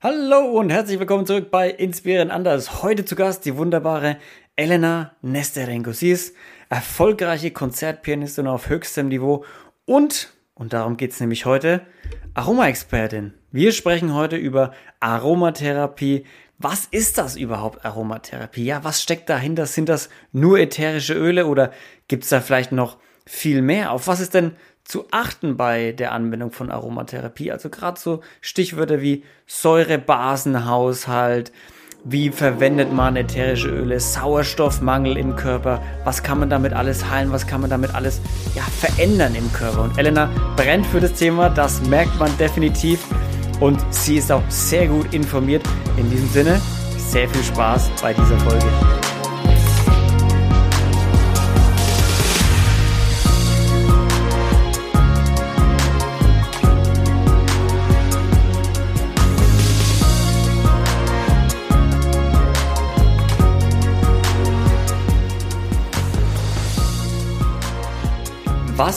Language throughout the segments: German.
Hallo und herzlich willkommen zurück bei Inspirieren Anders. Heute zu Gast die wunderbare Elena Nesterenko. Sie ist erfolgreiche Konzertpianistin auf höchstem Niveau und, und darum geht es nämlich heute, Aromaexpertin. Wir sprechen heute über Aromatherapie. Was ist das überhaupt, Aromatherapie? Ja, was steckt dahinter? Sind das nur ätherische Öle oder gibt es da vielleicht noch viel mehr? Auf was ist denn zu achten bei der Anwendung von Aromatherapie? Also gerade so Stichwörter wie Säurebasenhaushalt, wie verwendet man ätherische Öle, Sauerstoffmangel im Körper, was kann man damit alles heilen, was kann man damit alles ja, verändern im Körper. Und Elena brennt für das Thema, das merkt man definitiv und sie ist auch sehr gut informiert. In diesem Sinne, sehr viel Spaß bei dieser Folge.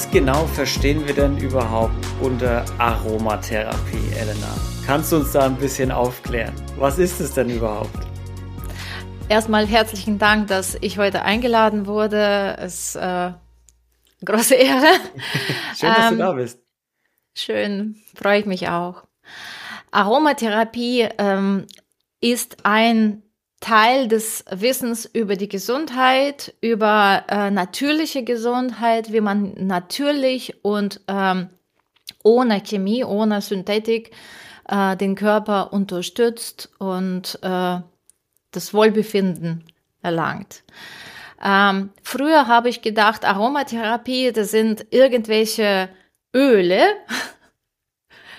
Was genau verstehen wir denn überhaupt unter Aromatherapie, Elena? Kannst du uns da ein bisschen aufklären? Was ist es denn überhaupt? Erstmal herzlichen Dank, dass ich heute eingeladen wurde. Es ist äh, große Ehre. schön, dass ähm, du da bist. Schön, freue ich mich auch. Aromatherapie ähm, ist ein Teil des Wissens über die Gesundheit, über äh, natürliche Gesundheit, wie man natürlich und ähm, ohne Chemie, ohne Synthetik äh, den Körper unterstützt und äh, das Wohlbefinden erlangt. Ähm, früher habe ich gedacht, Aromatherapie, das sind irgendwelche Öle,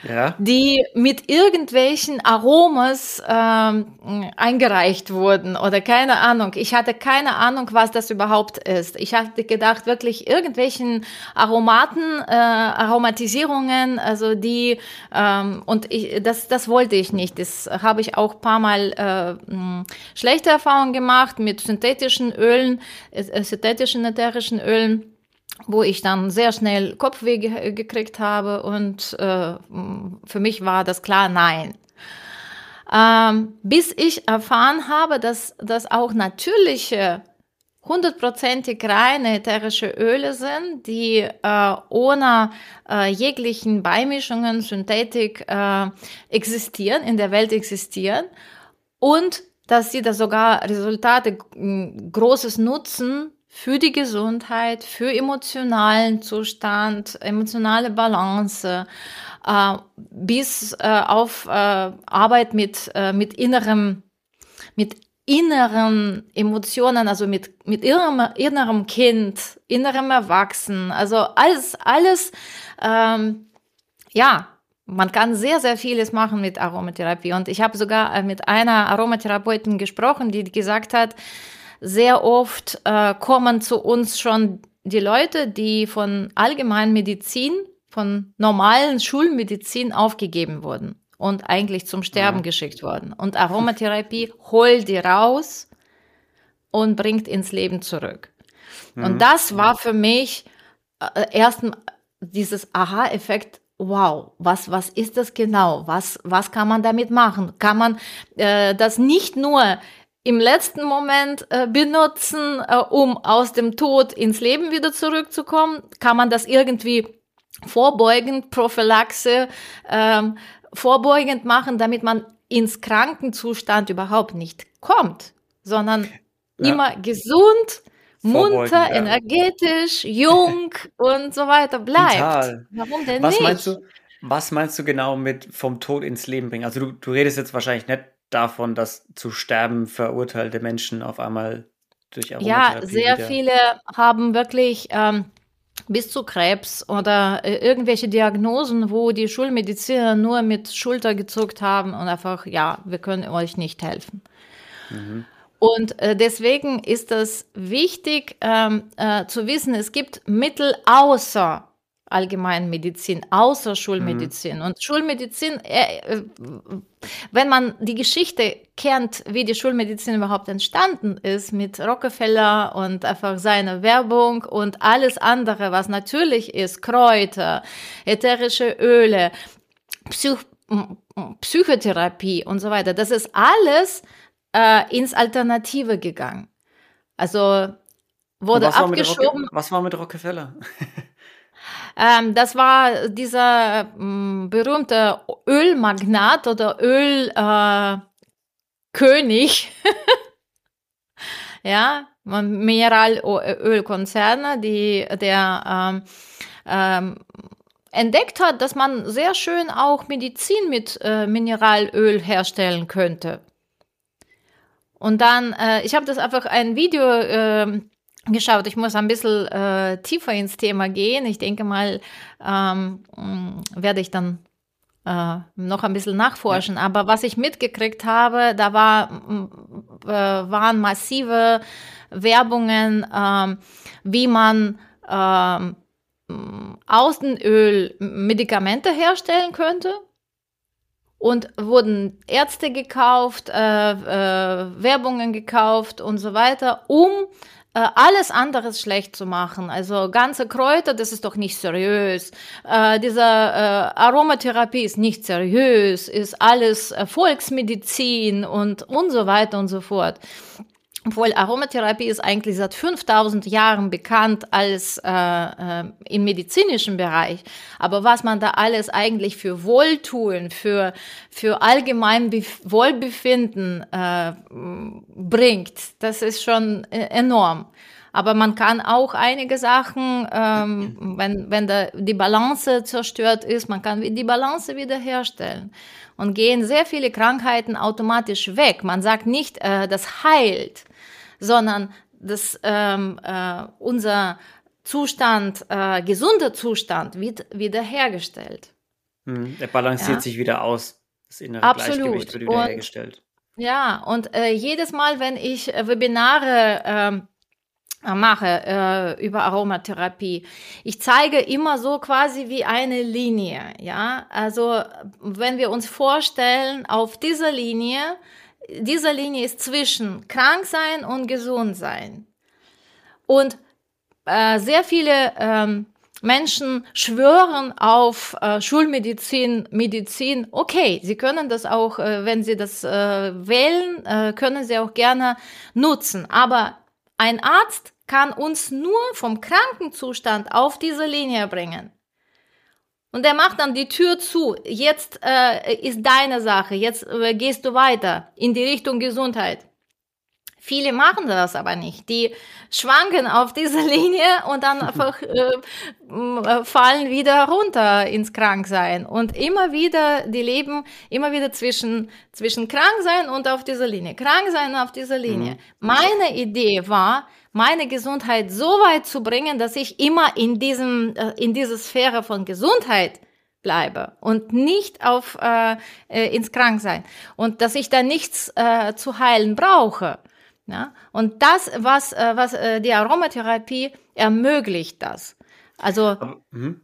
ja. die mit irgendwelchen Aromas ähm, eingereicht wurden oder keine Ahnung. Ich hatte keine Ahnung, was das überhaupt ist. Ich hatte gedacht, wirklich irgendwelchen Aromaten, äh, Aromatisierungen, also die ähm, und ich, das, das wollte ich nicht. Das habe ich auch paar Mal äh, schlechte Erfahrungen gemacht mit synthetischen Ölen, äh, synthetischen ätherischen Ölen wo ich dann sehr schnell Kopfweh ge gekriegt habe und äh, für mich war das klar, nein. Ähm, bis ich erfahren habe, dass das auch natürliche, hundertprozentig reine ätherische Öle sind, die äh, ohne äh, jeglichen Beimischungen, Synthetik äh, existieren, in der Welt existieren und dass sie da sogar Resultate großes Nutzen für die Gesundheit, für emotionalen Zustand, emotionale Balance, äh, bis äh, auf äh, Arbeit mit, äh, mit innerem, mit inneren Emotionen, also mit, mit innerem, innerem Kind, innerem Erwachsenen, also alles, alles, ähm, ja, man kann sehr, sehr vieles machen mit Aromatherapie. Und ich habe sogar äh, mit einer Aromatherapeutin gesprochen, die gesagt hat, sehr oft äh, kommen zu uns schon die Leute, die von Allgemeinmedizin, von normalen Schulmedizin aufgegeben wurden und eigentlich zum Sterben ja. geschickt wurden. Und Aromatherapie holt die raus und bringt ins Leben zurück. Mhm. Und das war für mich äh, erst dieses Aha-Effekt, wow, was, was ist das genau? Was, was kann man damit machen? Kann man äh, das nicht nur im letzten Moment äh, benutzen, äh, um aus dem Tod ins Leben wieder zurückzukommen? Kann man das irgendwie vorbeugend, Prophylaxe, ähm, vorbeugend machen, damit man ins Krankenzustand überhaupt nicht kommt, sondern ja. immer gesund, munter, ja. energetisch, jung und so weiter bleibt. Total. Warum denn was nicht? Meinst du, was meinst du genau mit vom Tod ins Leben bringen? Also du, du redest jetzt wahrscheinlich nicht davon, dass zu sterben verurteilte Menschen auf einmal durch Aromatherapie Ja, sehr wieder viele haben wirklich ähm, bis zu Krebs oder äh, irgendwelche Diagnosen, wo die Schulmediziner nur mit Schulter gezuckt haben und einfach, ja, wir können euch nicht helfen. Mhm. Und äh, deswegen ist es wichtig ähm, äh, zu wissen, es gibt Mittel außer Allgemeinmedizin, außer Schulmedizin. Mhm. Und Schulmedizin, äh, äh, wenn man die Geschichte kennt, wie die Schulmedizin überhaupt entstanden ist, mit Rockefeller und einfach seine Werbung und alles andere, was natürlich ist, Kräuter, ätherische Öle, Psych Psychotherapie und so weiter. Das ist alles äh, ins Alternative gegangen. Also wurde was abgeschoben. War was war mit Rockefeller? ähm, das war dieser mh, mm, berühmte Ölmagnat oder Ölkönig. Äh, ja, Mineralölkonzerne, die der ähm, ähm, entdeckt hat, dass man sehr schön auch Medizin mit äh, Mineralöl herstellen könnte. Und dann, äh, ich habe das einfach ein Video äh, geschaut. Ich muss ein bisschen äh, tiefer ins Thema gehen. Ich denke mal, ähm, werde ich dann äh, noch ein bisschen nachforschen. Ja. Aber was ich mitgekriegt habe, da war, äh, waren massive Werbungen, äh, wie man äh, Außenöl Medikamente herstellen könnte. Und wurden Ärzte gekauft, äh, äh, Werbungen gekauft und so weiter, um äh, alles anderes schlecht zu machen. Also ganze Kräuter, das ist doch nicht seriös. Äh, diese äh, Aromatherapie ist nicht seriös, ist alles Volksmedizin und und so weiter und so fort. Obwohl Aromatherapie ist eigentlich seit 5000 Jahren bekannt als äh, äh, im medizinischen Bereich. Aber was man da alles eigentlich für Wohltun, für, für allgemein Be Wohlbefinden äh, bringt, das ist schon äh, enorm. Aber man kann auch einige Sachen, ähm, wenn, wenn da die Balance zerstört ist, man kann die Balance wiederherstellen. Und gehen sehr viele Krankheiten automatisch weg. Man sagt nicht, äh, das heilt sondern dass ähm, äh, unser Zustand, äh, gesunder Zustand wird wiederhergestellt. Hm, er balanciert ja. sich wieder aus. Das innere Absolut. Gleichgewicht wird wiederhergestellt. Und, ja, und äh, jedes Mal, wenn ich äh, Webinare ähm, äh, mache äh, über Aromatherapie. Ich zeige immer so quasi wie eine Linie, ja. Also wenn wir uns vorstellen, auf dieser Linie diese Linie ist zwischen krank sein und gesund sein. Und äh, sehr viele ähm, Menschen schwören auf äh, Schulmedizin, Medizin. Okay, sie können das auch, äh, wenn sie das äh, wählen, äh, können sie auch gerne nutzen. Aber ein Arzt kann uns nur vom Krankenzustand auf diese Linie bringen. Und er macht dann die Tür zu. Jetzt äh, ist deine Sache. Jetzt äh, gehst du weiter in die Richtung Gesundheit. Viele machen das aber nicht. Die schwanken auf dieser Linie und dann einfach äh, fallen wieder runter ins Kranksein. Und immer wieder, die leben immer wieder zwischen, zwischen Kranksein und auf dieser Linie. Kranksein auf dieser Linie. Mhm. Meine Idee war, meine Gesundheit so weit zu bringen, dass ich immer in diesem, äh, in dieser Sphäre von Gesundheit bleibe und nicht auf äh, äh, ins Kranksein und dass ich da nichts äh, zu heilen brauche. Ja? Und das, was, äh, was äh, die Aromatherapie ermöglicht, das. Also Aber, mhm.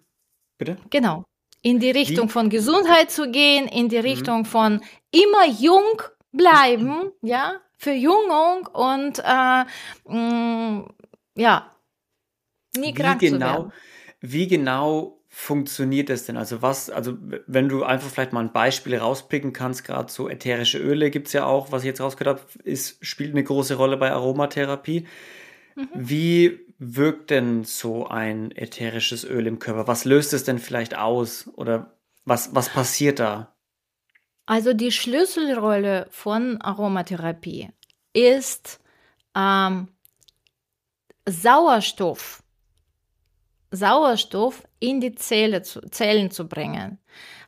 bitte. Genau. In die Richtung von Gesundheit zu gehen, in die mhm. Richtung mhm. von immer jung bleiben, ja, Verjüngung und äh, mh, mm, ja, nie krank wie genau, zu werden. Wie genau funktioniert das denn? Also was, also wenn du einfach vielleicht mal ein Beispiel rauspicken kannst, gerade so ätherische Öle gibt es ja auch, was ich jetzt rausgehört habe, ist, spielt eine große Rolle bei Aromatherapie. Mhm. Wie wirkt denn so ein ätherisches Öl im Körper? Was löst es denn vielleicht aus? Oder was, was passiert da? Also die Schlüsselrolle von Aromatherapie ist ähm, Sauerstoff, Sauerstoff in die Zelle zu, Zellen zu bringen.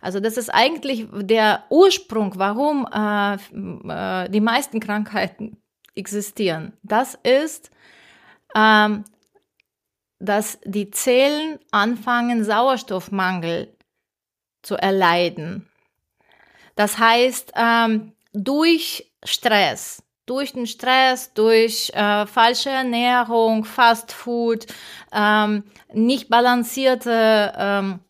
Also das ist eigentlich der Ursprung, warum äh, äh, die meisten Krankheiten existieren. Das ist, ähm, dass die Zellen anfangen, Sauerstoffmangel zu erleiden. Das heißt, ähm, durch Stress, durch den Stress, durch äh, falsche Ernährung, Fast Food, ähm, nicht balancierte ähm,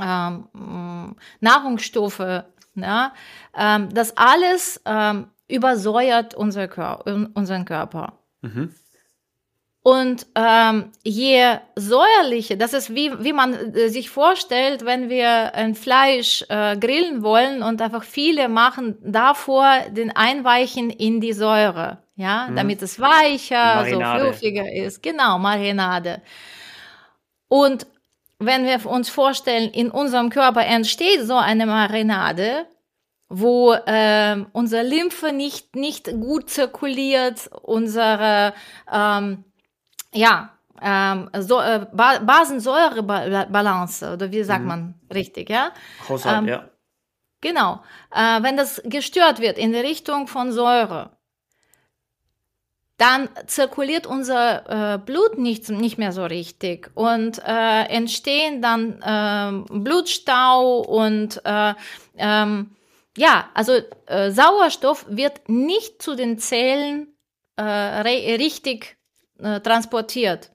ähm, Nahrungsstoffe, ja, ähm, das alles ähm, übersäuert unser Kör unseren Körper. Mhm. Und ähm, je säuerlicher, das ist wie, wie man äh, sich vorstellt, wenn wir ein Fleisch äh, grillen wollen und einfach viele machen davor den Einweichen in die Säure, ja, mhm. damit es weicher, so fluffiger ist. Genau, Marinade. Und wenn wir uns vorstellen, in unserem Körper entsteht so eine Marinade, wo äh, unser Lymphe nicht, nicht gut zirkuliert, unsere ähm, ja, ähm, so, äh, ba Basensäurebalance, oder wie sagt mhm. man richtig, ja? Haushalt, ähm, ja. Genau. Äh, wenn das gestört wird in Richtung von Säure, dann zirkuliert unser äh, Blut nicht, nicht mehr so richtig und äh, entstehen dann äh, Blutstau und äh, ähm, ja, also äh, Sauerstoff wird nicht zu den Zellen äh, richtig äh, transportiert.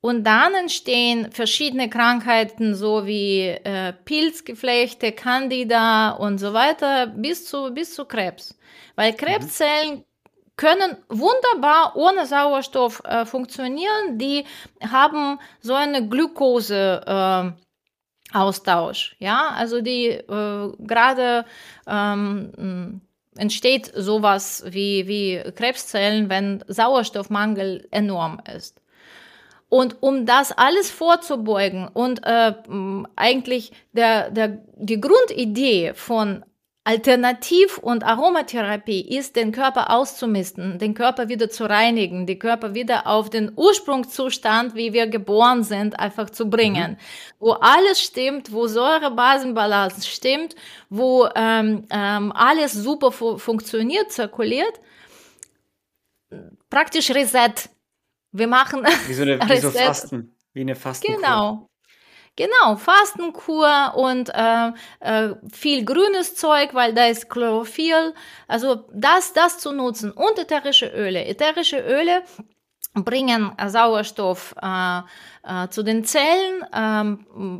Und dann entstehen verschiedene Krankheiten, so wie äh, Pilzgeflechte, Candida und so weiter, bis zu, bis zu Krebs. Weil mhm. Krebszellen können wunderbar ohne Sauerstoff äh, funktionieren. Die haben so eine Glukose. Äh, Austausch, ja, also die äh, gerade ähm, entsteht sowas wie, wie Krebszellen, wenn Sauerstoffmangel enorm ist. Und um das alles vorzubeugen und äh, eigentlich der, der, die Grundidee von Alternativ- und Aromatherapie ist, den Körper auszumisten, den Körper wieder zu reinigen, den Körper wieder auf den Ursprungszustand, wie wir geboren sind, einfach zu bringen. Mhm. Wo alles stimmt, wo Säure-Basen-Balance stimmt, wo ähm, ähm, alles super fu funktioniert, zirkuliert. Praktisch Reset. Wir machen wie so, eine, wie so Fasten, wie eine Fastenkur. Genau, Genau, Fastenkur und äh, äh, viel grünes Zeug, weil da ist Chlorophyll. Also das, das zu nutzen und ätherische Öle. Ätherische Öle bringen Sauerstoff äh, äh, zu den Zellen, äh,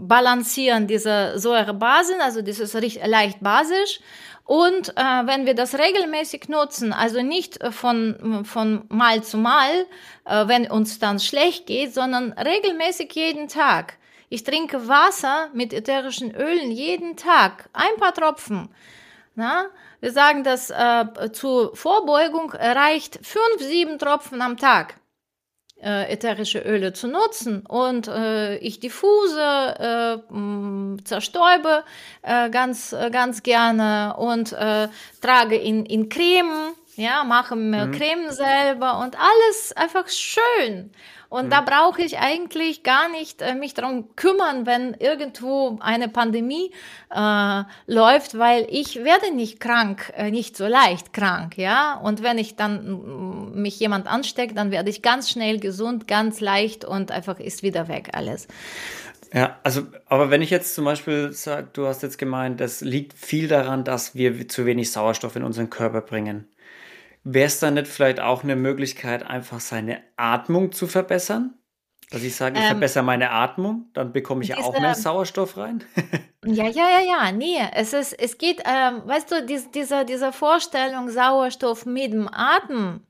balancieren diese Säurebasen, also das ist leicht basisch. Und äh, wenn wir das regelmäßig nutzen, also nicht von, von Mal zu Mal, äh, wenn uns dann schlecht geht, sondern regelmäßig jeden Tag, ich trinke Wasser mit ätherischen Ölen jeden Tag, ein paar Tropfen. Na? Wir sagen, dass äh, zur Vorbeugung reicht fünf, sieben Tropfen am Tag äh, ätherische Öle zu nutzen und äh, ich diffuse, äh, mh, zerstäube äh, ganz, äh, ganz gerne und äh, trage in, in Creme, ja, mache mir mhm. Creme selber und alles einfach schön. Und mhm. da brauche ich eigentlich gar nicht äh, mich darum kümmern, wenn irgendwo eine Pandemie äh, läuft, weil ich werde nicht krank, äh, nicht so leicht krank, ja. Und wenn ich dann mich jemand ansteckt, dann werde ich ganz schnell gesund, ganz leicht und einfach ist wieder weg alles. Ja, also, aber wenn ich jetzt zum Beispiel sage, du hast jetzt gemeint, das liegt viel daran, dass wir zu wenig Sauerstoff in unseren Körper bringen. Wäre es dann nicht vielleicht auch eine Möglichkeit, einfach seine Atmung zu verbessern? Dass ich sage, ich ähm, verbessere meine Atmung, dann bekomme ich ja auch mehr Sauerstoff rein. ja, ja, ja, ja, nee. Es, ist, es geht, ähm, weißt du, dies, diese, diese Vorstellung Sauerstoff mit dem Atem,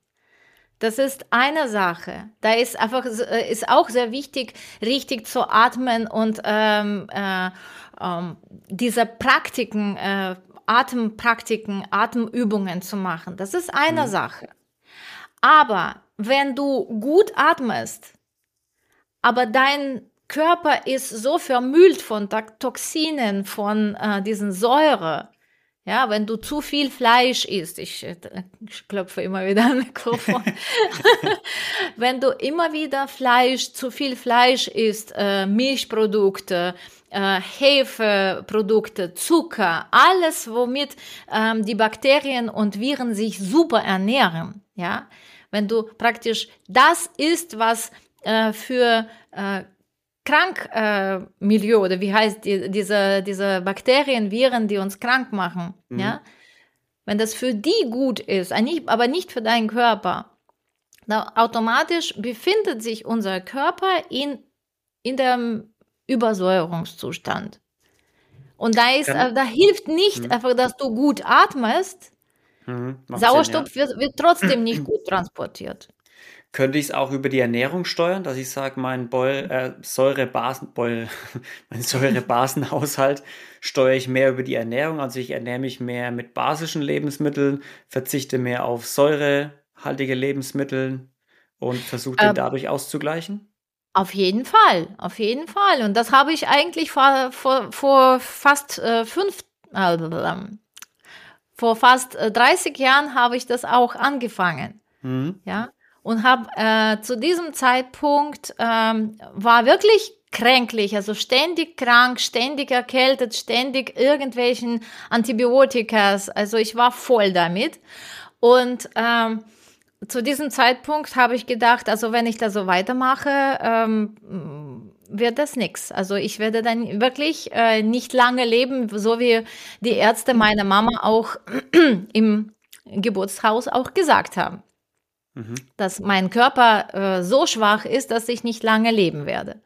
das ist eine Sache. Da ist einfach äh, ist auch sehr wichtig, richtig zu atmen und ähm, äh, ähm, diese Praktiken äh, Atempraktiken, Atemübungen zu machen. Das ist eine mhm. Sache. Aber wenn du gut atmest, aber dein Körper ist so vermüllt von Toxinen, von äh, diesen Säure, ja, wenn du zu viel Fleisch isst, ich, äh, ich klopfe immer wieder am Mikrofon, wenn du immer wieder Fleisch, zu viel Fleisch isst, äh, Milchprodukte, äh, Hefeprodukte, Zucker, alles, womit ähm, die Bakterien und Viren sich super ernähren. Ja, wenn du praktisch das isst, was äh, für äh, Krankmilieu äh, oder wie heißt die, diese, diese Bakterien, Viren, die uns krank machen, mhm. ja, wenn das für die gut ist, aber nicht für deinen Körper, dann automatisch befindet sich unser Körper in, in dem Übersäuerungszustand. Und da, ist, äh, da hilft nicht mhm. einfach, dass du gut atmest. Mhm, Sauerstoff Sinn, ja. wird, wird, trotzdem nicht gut transportiert. Könnte ich es auch über die Ernährung steuern, dass ich sage, mein Beul, äh, Säurebasen, Beul, mein Säurebasenhaushalt steuere ich mehr über die Ernährung. Also ich ernähre mich mehr mit basischen Lebensmitteln, verzichte mehr auf säurehaltige Lebensmittel und versuche den ähm, dadurch auszugleichen. Auf jeden Fall, auf jeden Fall. Und das habe ich eigentlich vor, vor, vor fast äh, fünf, äh, vor fast 30 äh, Jahren habe ich das auch angefangen. Mhm. Ja und habe äh, zu diesem Zeitpunkt ähm, war wirklich kränklich, also ständig krank, ständig erkältet, ständig irgendwelchen Antibiotikas. Also ich war voll damit. Und ähm, zu diesem Zeitpunkt habe ich gedacht, also wenn ich da so weitermache, ähm, wird das nichts. Also ich werde dann wirklich äh, nicht lange leben, so wie die Ärzte meiner Mama auch im Geburtshaus auch gesagt haben mhm. dass mein Körper äh, so schwach ist, dass ich nicht lange leben werde.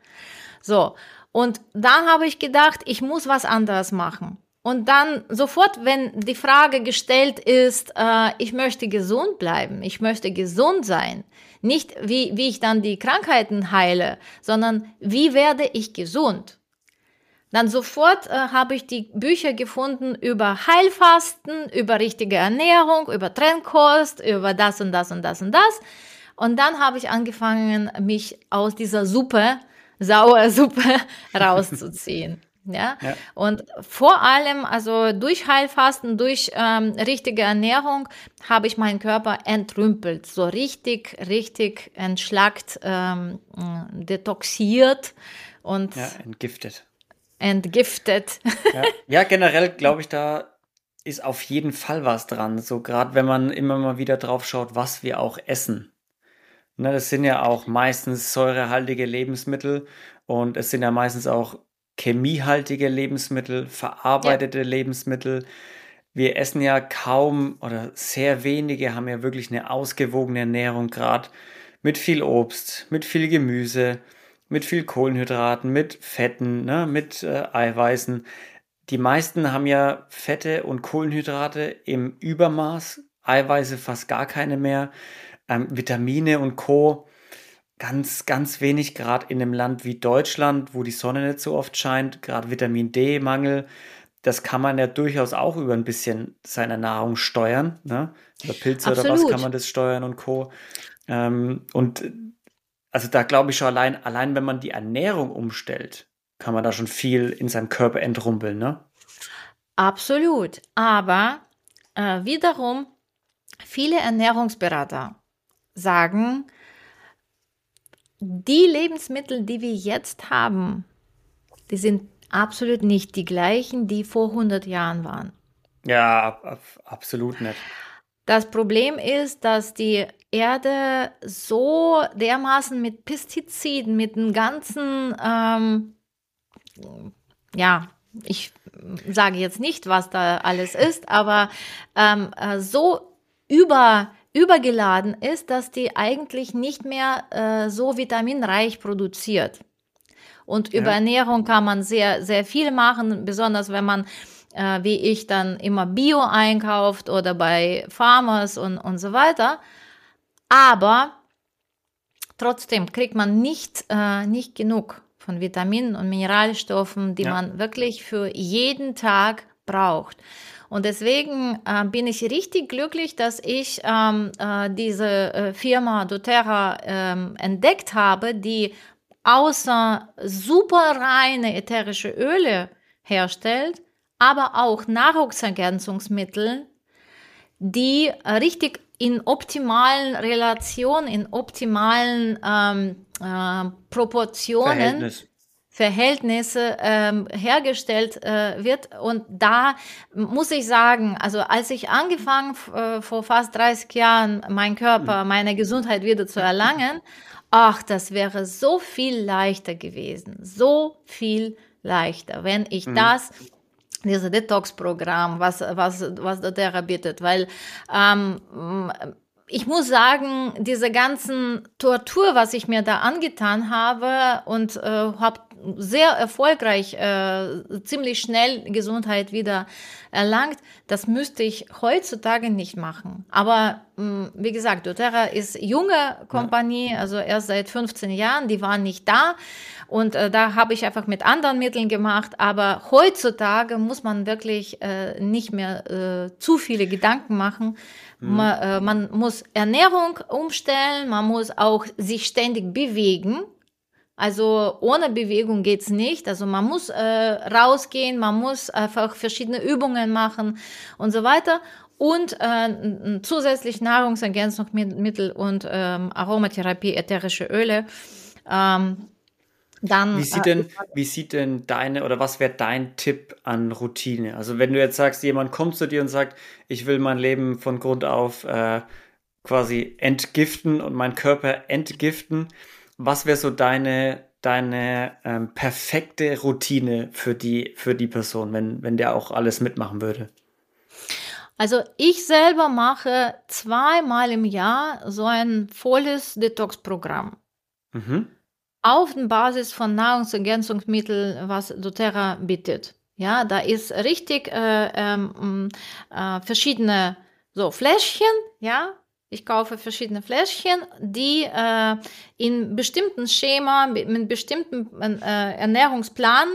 So, und dann habe ich gedacht, ich muss was anderes machen. Und dann sofort, wenn die Frage gestellt ist, äh, ich möchte gesund bleiben, ich möchte gesund sein, nicht wie, wie ich dann die Krankheiten heile, sondern wie werde ich gesund? Dann sofort äh, habe ich die Bücher gefunden über Heilfasten, über richtige Ernährung, über Trendkost, über das und das und das und das. Und dann habe ich angefangen, mich aus dieser Suppe, sauer Suppe rauszuziehen. Ja? ja? Und vor allem, also durch Heilfasten, durch ähm, richtige Ernährung, habe ich meinen Körper entrümpelt, so richtig, richtig entschlackt, ähm, detoxiert und ja, entgiftet entgiftet. Ja, ja generell glaube ich, da ist auf jeden Fall was dran. So gerade wenn man immer mal wieder drauf schaut, was wir auch essen. Ne, das sind ja auch meistens säurehaltige Lebensmittel und es sind ja meistens auch chemiehaltige Lebensmittel, verarbeitete ja. Lebensmittel. Wir essen ja kaum oder sehr wenige haben ja wirklich eine ausgewogene Ernährung, gerade mit viel Obst, mit viel Gemüse mit viel Kohlenhydraten, mit Fetten, ne, mit äh, Eiweißen. Die meisten haben ja Fette und Kohlenhydrate im Übermaß, Eiweiße fast gar keine mehr, ähm, Vitamine und Co. Ganz, ganz wenig, gerade in einem Land wie Deutschland, wo die Sonne nicht so oft scheint, gerade Vitamin D-Mangel. Das kann man ja durchaus auch über ein bisschen seiner Nahrung steuern. Ne? Über Pilze Absolut. oder was kann man das steuern und Co. Ähm, und also da glaube ich schon allein, allein wenn man die Ernährung umstellt, kann man da schon viel in seinem Körper entrumpeln, ne? Absolut. Aber äh, wiederum, viele Ernährungsberater sagen, die Lebensmittel, die wir jetzt haben, die sind absolut nicht die gleichen, die vor 100 Jahren waren. Ja, ab, ab, absolut nicht. Das Problem ist, dass die Erde so dermaßen mit Pestiziden, mit dem ganzen, ähm, ja, ich sage jetzt nicht, was da alles ist, aber ähm, äh, so über, übergeladen ist, dass die eigentlich nicht mehr äh, so vitaminreich produziert. Und über ja. Ernährung kann man sehr, sehr viel machen, besonders wenn man äh, wie ich dann immer Bio einkauft oder bei Farmers und, und so weiter. Aber trotzdem kriegt man nicht, äh, nicht genug von Vitaminen und Mineralstoffen, die ja. man wirklich für jeden Tag braucht. Und deswegen äh, bin ich richtig glücklich, dass ich ähm, äh, diese äh, Firma doTERRA ähm, entdeckt habe, die außer super reine ätherische Öle herstellt, aber auch Nahrungsergänzungsmittel, die richtig in optimalen Relationen, in optimalen ähm, äh, Proportionen, Verhältnis. Verhältnisse ähm, hergestellt äh, wird. Und da muss ich sagen, also als ich angefangen äh, vor fast 30 Jahren, mein Körper, mhm. meine Gesundheit wieder zu erlangen, ach, das wäre so viel leichter gewesen, so viel leichter, wenn ich mhm. das dieses Detox-Programm, was, was, was doTERRA bietet, weil ähm, ich muss sagen, diese ganzen Tortur, was ich mir da angetan habe und äh, habe sehr erfolgreich, äh, ziemlich schnell Gesundheit wieder erlangt. Das müsste ich heutzutage nicht machen. Aber mh, mm, wie gesagt, doTERRA ist junge Kompanie, also erst seit 15 Jahren, die waren nicht da. Und äh, da habe ich einfach mit anderen Mitteln gemacht. Aber heutzutage muss man wirklich äh, nicht mehr äh, zu viele Gedanken machen. Mhm. Man, äh, man muss Ernährung umstellen, man muss auch sich ständig bewegen. Also ohne Bewegung geht's nicht. Also man muss äh, rausgehen, man muss einfach verschiedene Übungen machen und so weiter. Und äh, zusätzlich Nahrungsergänzungsmittel und ähm, Aromatherapie, ätherische Öle. Ähm, dann, wie sieht äh, denn, wie sieht denn deine oder was wäre dein Tipp an Routine? Also wenn du jetzt sagst, jemand kommt zu dir und sagt, ich will mein Leben von Grund auf äh, quasi entgiften und meinen Körper entgiften, was wäre so deine deine ähm, perfekte Routine für die für die Person, wenn wenn der auch alles mitmachen würde? Also ich selber mache zweimal im Jahr so ein volles Detox-Programm. Mhm auf der Basis von Nahrungsergänzungsmitteln, was doTERRA bietet. Ja, da ist richtig äh, ähm, äh, verschiedene so Fläschchen, ja. Ich kaufe verschiedene Fläschchen, die äh, in bestimmten Schema, mit, mit bestimmten äh, Ernährungsplan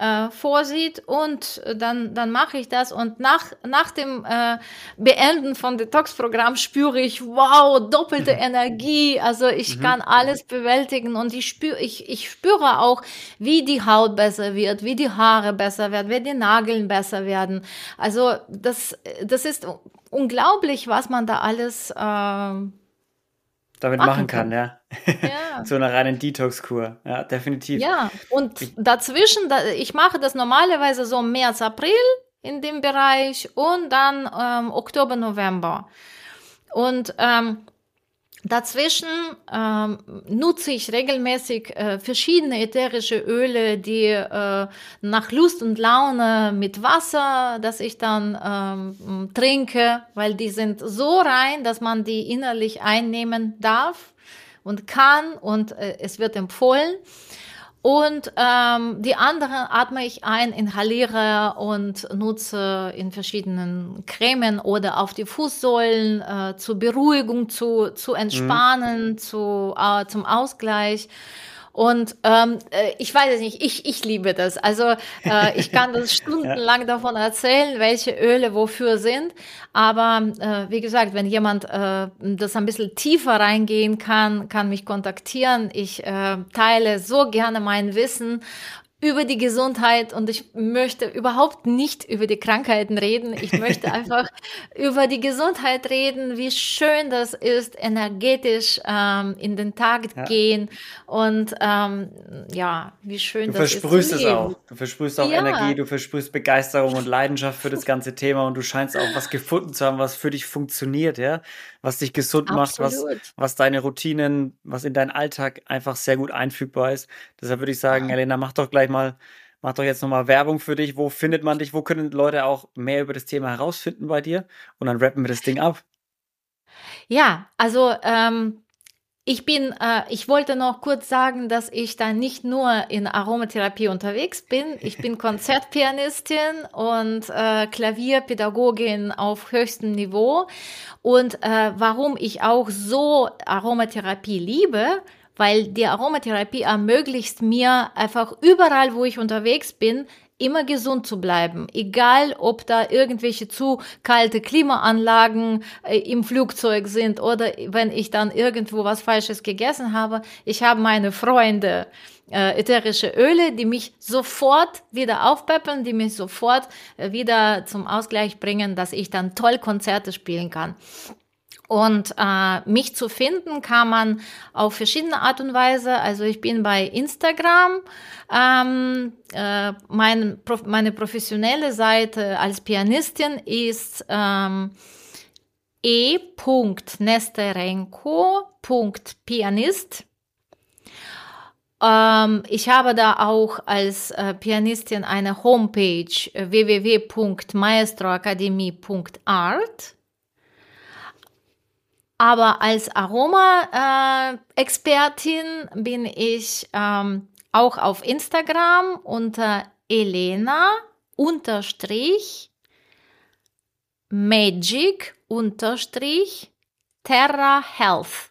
äh, vorsieht und dann, dann mache ich das und nach, nach dem äh, Beenden von Detox-Programm spüre ich, wow, doppelte. Energie, also ich mhm. kann alles bewältigen und ich spüre, ich, ich spüre auch, wie die Haut besser wird, wie die Haare besser werden, wie die Nageln besser werden. Also das, das ist unglaublich, was man da alles äh, damit machen, machen kann, kann, ja. ja. so einer reinen Detox-Kur, ja, definitiv. Ja, und ich, dazwischen, ich mache das normalerweise so März, April in dem Bereich und dann ähm, Oktober, November. Und ähm, Dazwischen ähm, nutze ich regelmäßig äh, verschiedene ätherische Öle, die äh, nach Lust und Laune mit Wasser, das ich dann ähm, trinke, weil die sind so rein, dass man die innerlich einnehmen darf und kann und äh, es wird empfohlen. Und ähm, die anderen atme ich ein, inhaliere und nutze in verschiedenen Cremen oder auf die Fußsäulen äh, zur Beruhigung, zu, zu entspannen, mhm. zu, äh, zum Ausgleich. Und ähm, äh, ich weiß es nicht, ich, ich liebe das. Also äh, ich kann das stundenlang davon erzählen, welche Öle wofür sind. Aber äh, wie gesagt, wenn jemand äh, das ein bisschen tiefer reingehen kann, kann mich kontaktieren. Ich äh, teile so gerne mein Wissen über die Gesundheit und ich möchte überhaupt nicht über die Krankheiten reden. Ich möchte einfach über die Gesundheit reden, wie schön das ist, energetisch ähm, in den Tag ja. gehen und ähm, ja, wie schön du das ist. Du versprühst es auch. Du versprühst auch ja. Energie, du versprühst Begeisterung und Leidenschaft für das ganze Thema und du scheinst auch was gefunden zu haben, was für dich funktioniert, ja, was dich gesund Absolut. macht, was, was deine Routinen, was in deinen Alltag einfach sehr gut einfügbar ist. Deshalb würde ich sagen, ja. Elena, mach doch gleich mal, mach doch jetzt nochmal Werbung für dich. Wo findet man dich? Wo können Leute auch mehr über das Thema herausfinden bei dir? Und dann rappen wir das Ding ab. Ja, also ähm, ich bin, äh, ich wollte noch kurz sagen, dass ich da nicht nur in Aromatherapie unterwegs bin. Ich bin Konzertpianistin und äh, Klavierpädagogin auf höchstem Niveau. Und äh, warum ich auch so Aromatherapie liebe, weil die Aromatherapie ermöglicht mir einfach überall, wo ich unterwegs bin, immer gesund zu bleiben, egal ob da irgendwelche zu kalte Klimaanlagen äh, im Flugzeug sind oder wenn ich dann irgendwo was Falsches gegessen habe. Ich habe meine Freunde, äh, ätherische Öle, die mich sofort wieder aufpeppeln, die mich sofort äh, wieder zum Ausgleich bringen, dass ich dann toll Konzerte spielen kann. Und äh, mich zu finden kann man auf verschiedene Art und Weise. Also ich bin bei Instagram. Ähm, äh, mein, meine professionelle Seite als Pianistin ist ähm, e.nesterenko.pianist. Ähm, ich habe da auch als äh, Pianistin eine Homepage äh, www.maestroakademie.art aber als Aroma-Expertin bin ich ähm, auch auf Instagram unter Elena unterstrich Magic unterstrich Terra Health.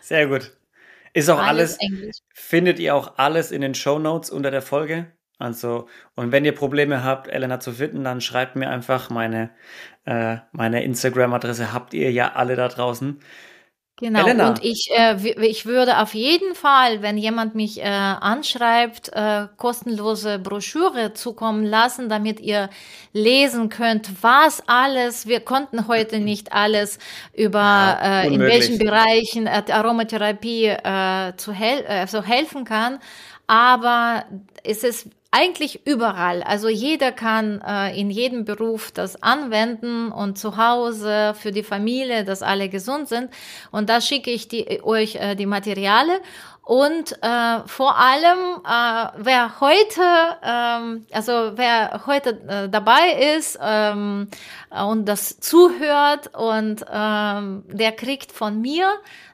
Sehr gut. Ist auch alles, alles findet ihr auch alles in den Show Notes unter der Folge. Also, und wenn ihr Probleme habt, Elena zu finden, dann schreibt mir einfach meine, äh, meine Instagram-Adresse habt ihr ja alle da draußen. Genau, Elena. und ich, äh, ich würde auf jeden Fall, wenn jemand mich äh, anschreibt, äh, kostenlose Broschüre zukommen lassen, damit ihr lesen könnt, was alles, wir konnten heute nicht alles über ja, äh, in welchen Bereichen äh, Aromatherapie äh, zu hel äh, so helfen kann, aber es ist eigentlich überall. Also jeder kann äh, in jedem Beruf das anwenden und zu Hause für die Familie, dass alle gesund sind. Und da schicke ich die, euch äh, die Materiale. Und äh, vor allem, äh, wer heute, ähm, also wer heute äh, dabei ist ähm, und das zuhört und ähm, der kriegt von mir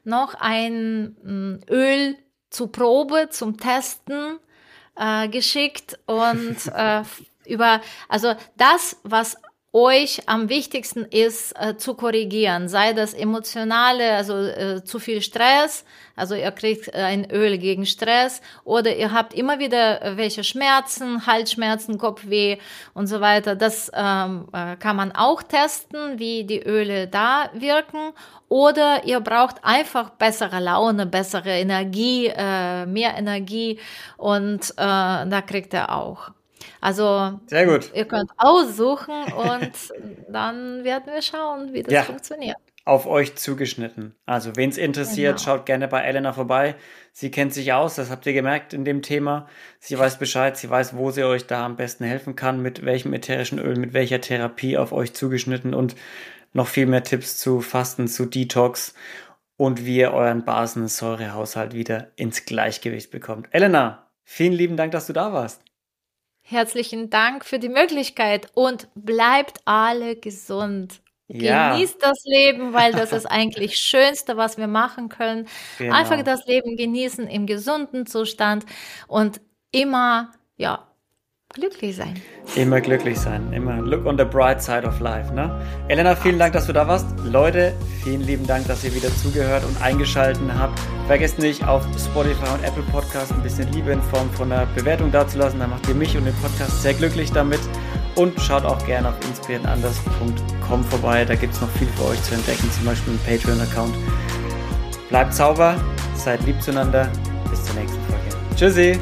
noch ein mm, Öl zu Probe zum Testen äh, geschickt und äh, über, also das, was euch am wichtigsten ist, äh, zu korrigieren. Sei das emotionale, also äh, zu viel Stress, also ihr kriegt äh, ein Öl gegen Stress oder ihr habt immer wieder äh, welche Schmerzen, Halsschmerzen, Kopfweh und so weiter. Das ähm, äh, kann man auch testen, wie die Öle da wirken. Oder ihr braucht einfach bessere Laune, bessere Energie, äh, mehr Energie und äh, da kriegt ihr auch. Also Sehr gut. ihr könnt aussuchen und dann werden wir schauen, wie das ja, funktioniert. Auf euch zugeschnitten. Also wen es interessiert, genau. schaut gerne bei Elena vorbei. Sie kennt sich aus, das habt ihr gemerkt in dem Thema. Sie weiß Bescheid, sie weiß, wo sie euch da am besten helfen kann, mit welchem ätherischen Öl, mit welcher Therapie auf euch zugeschnitten und noch viel mehr Tipps zu Fasten, zu Detox und wie ihr euren Basensäurehaushalt wieder ins Gleichgewicht bekommt. Elena, vielen lieben Dank, dass du da warst. Herzlichen Dank für die Möglichkeit und bleibt alle gesund. Ja. Genießt das Leben, weil das ist eigentlich Schönste, was wir machen können. Genau. Einfach das Leben genießen im gesunden Zustand und immer, ja, glücklich sein. Immer glücklich sein. Immer look on the bright side of life. Ne? Elena, vielen Dank, dass du da warst. Leute, vielen lieben Dank, dass ihr wieder zugehört und eingeschaltet habt. Vergesst nicht, auf Spotify und Apple Podcast ein bisschen Liebe in Form von einer Bewertung dazulassen. Da macht ihr mich und den Podcast sehr glücklich damit. Und schaut auch gerne auf inspirierenanders.com vorbei. Da gibt es noch viel für euch zu entdecken, zum Beispiel einen Patreon-Account. Bleibt sauber, seid lieb zueinander. Bis zur nächsten Folge. Tschüssi!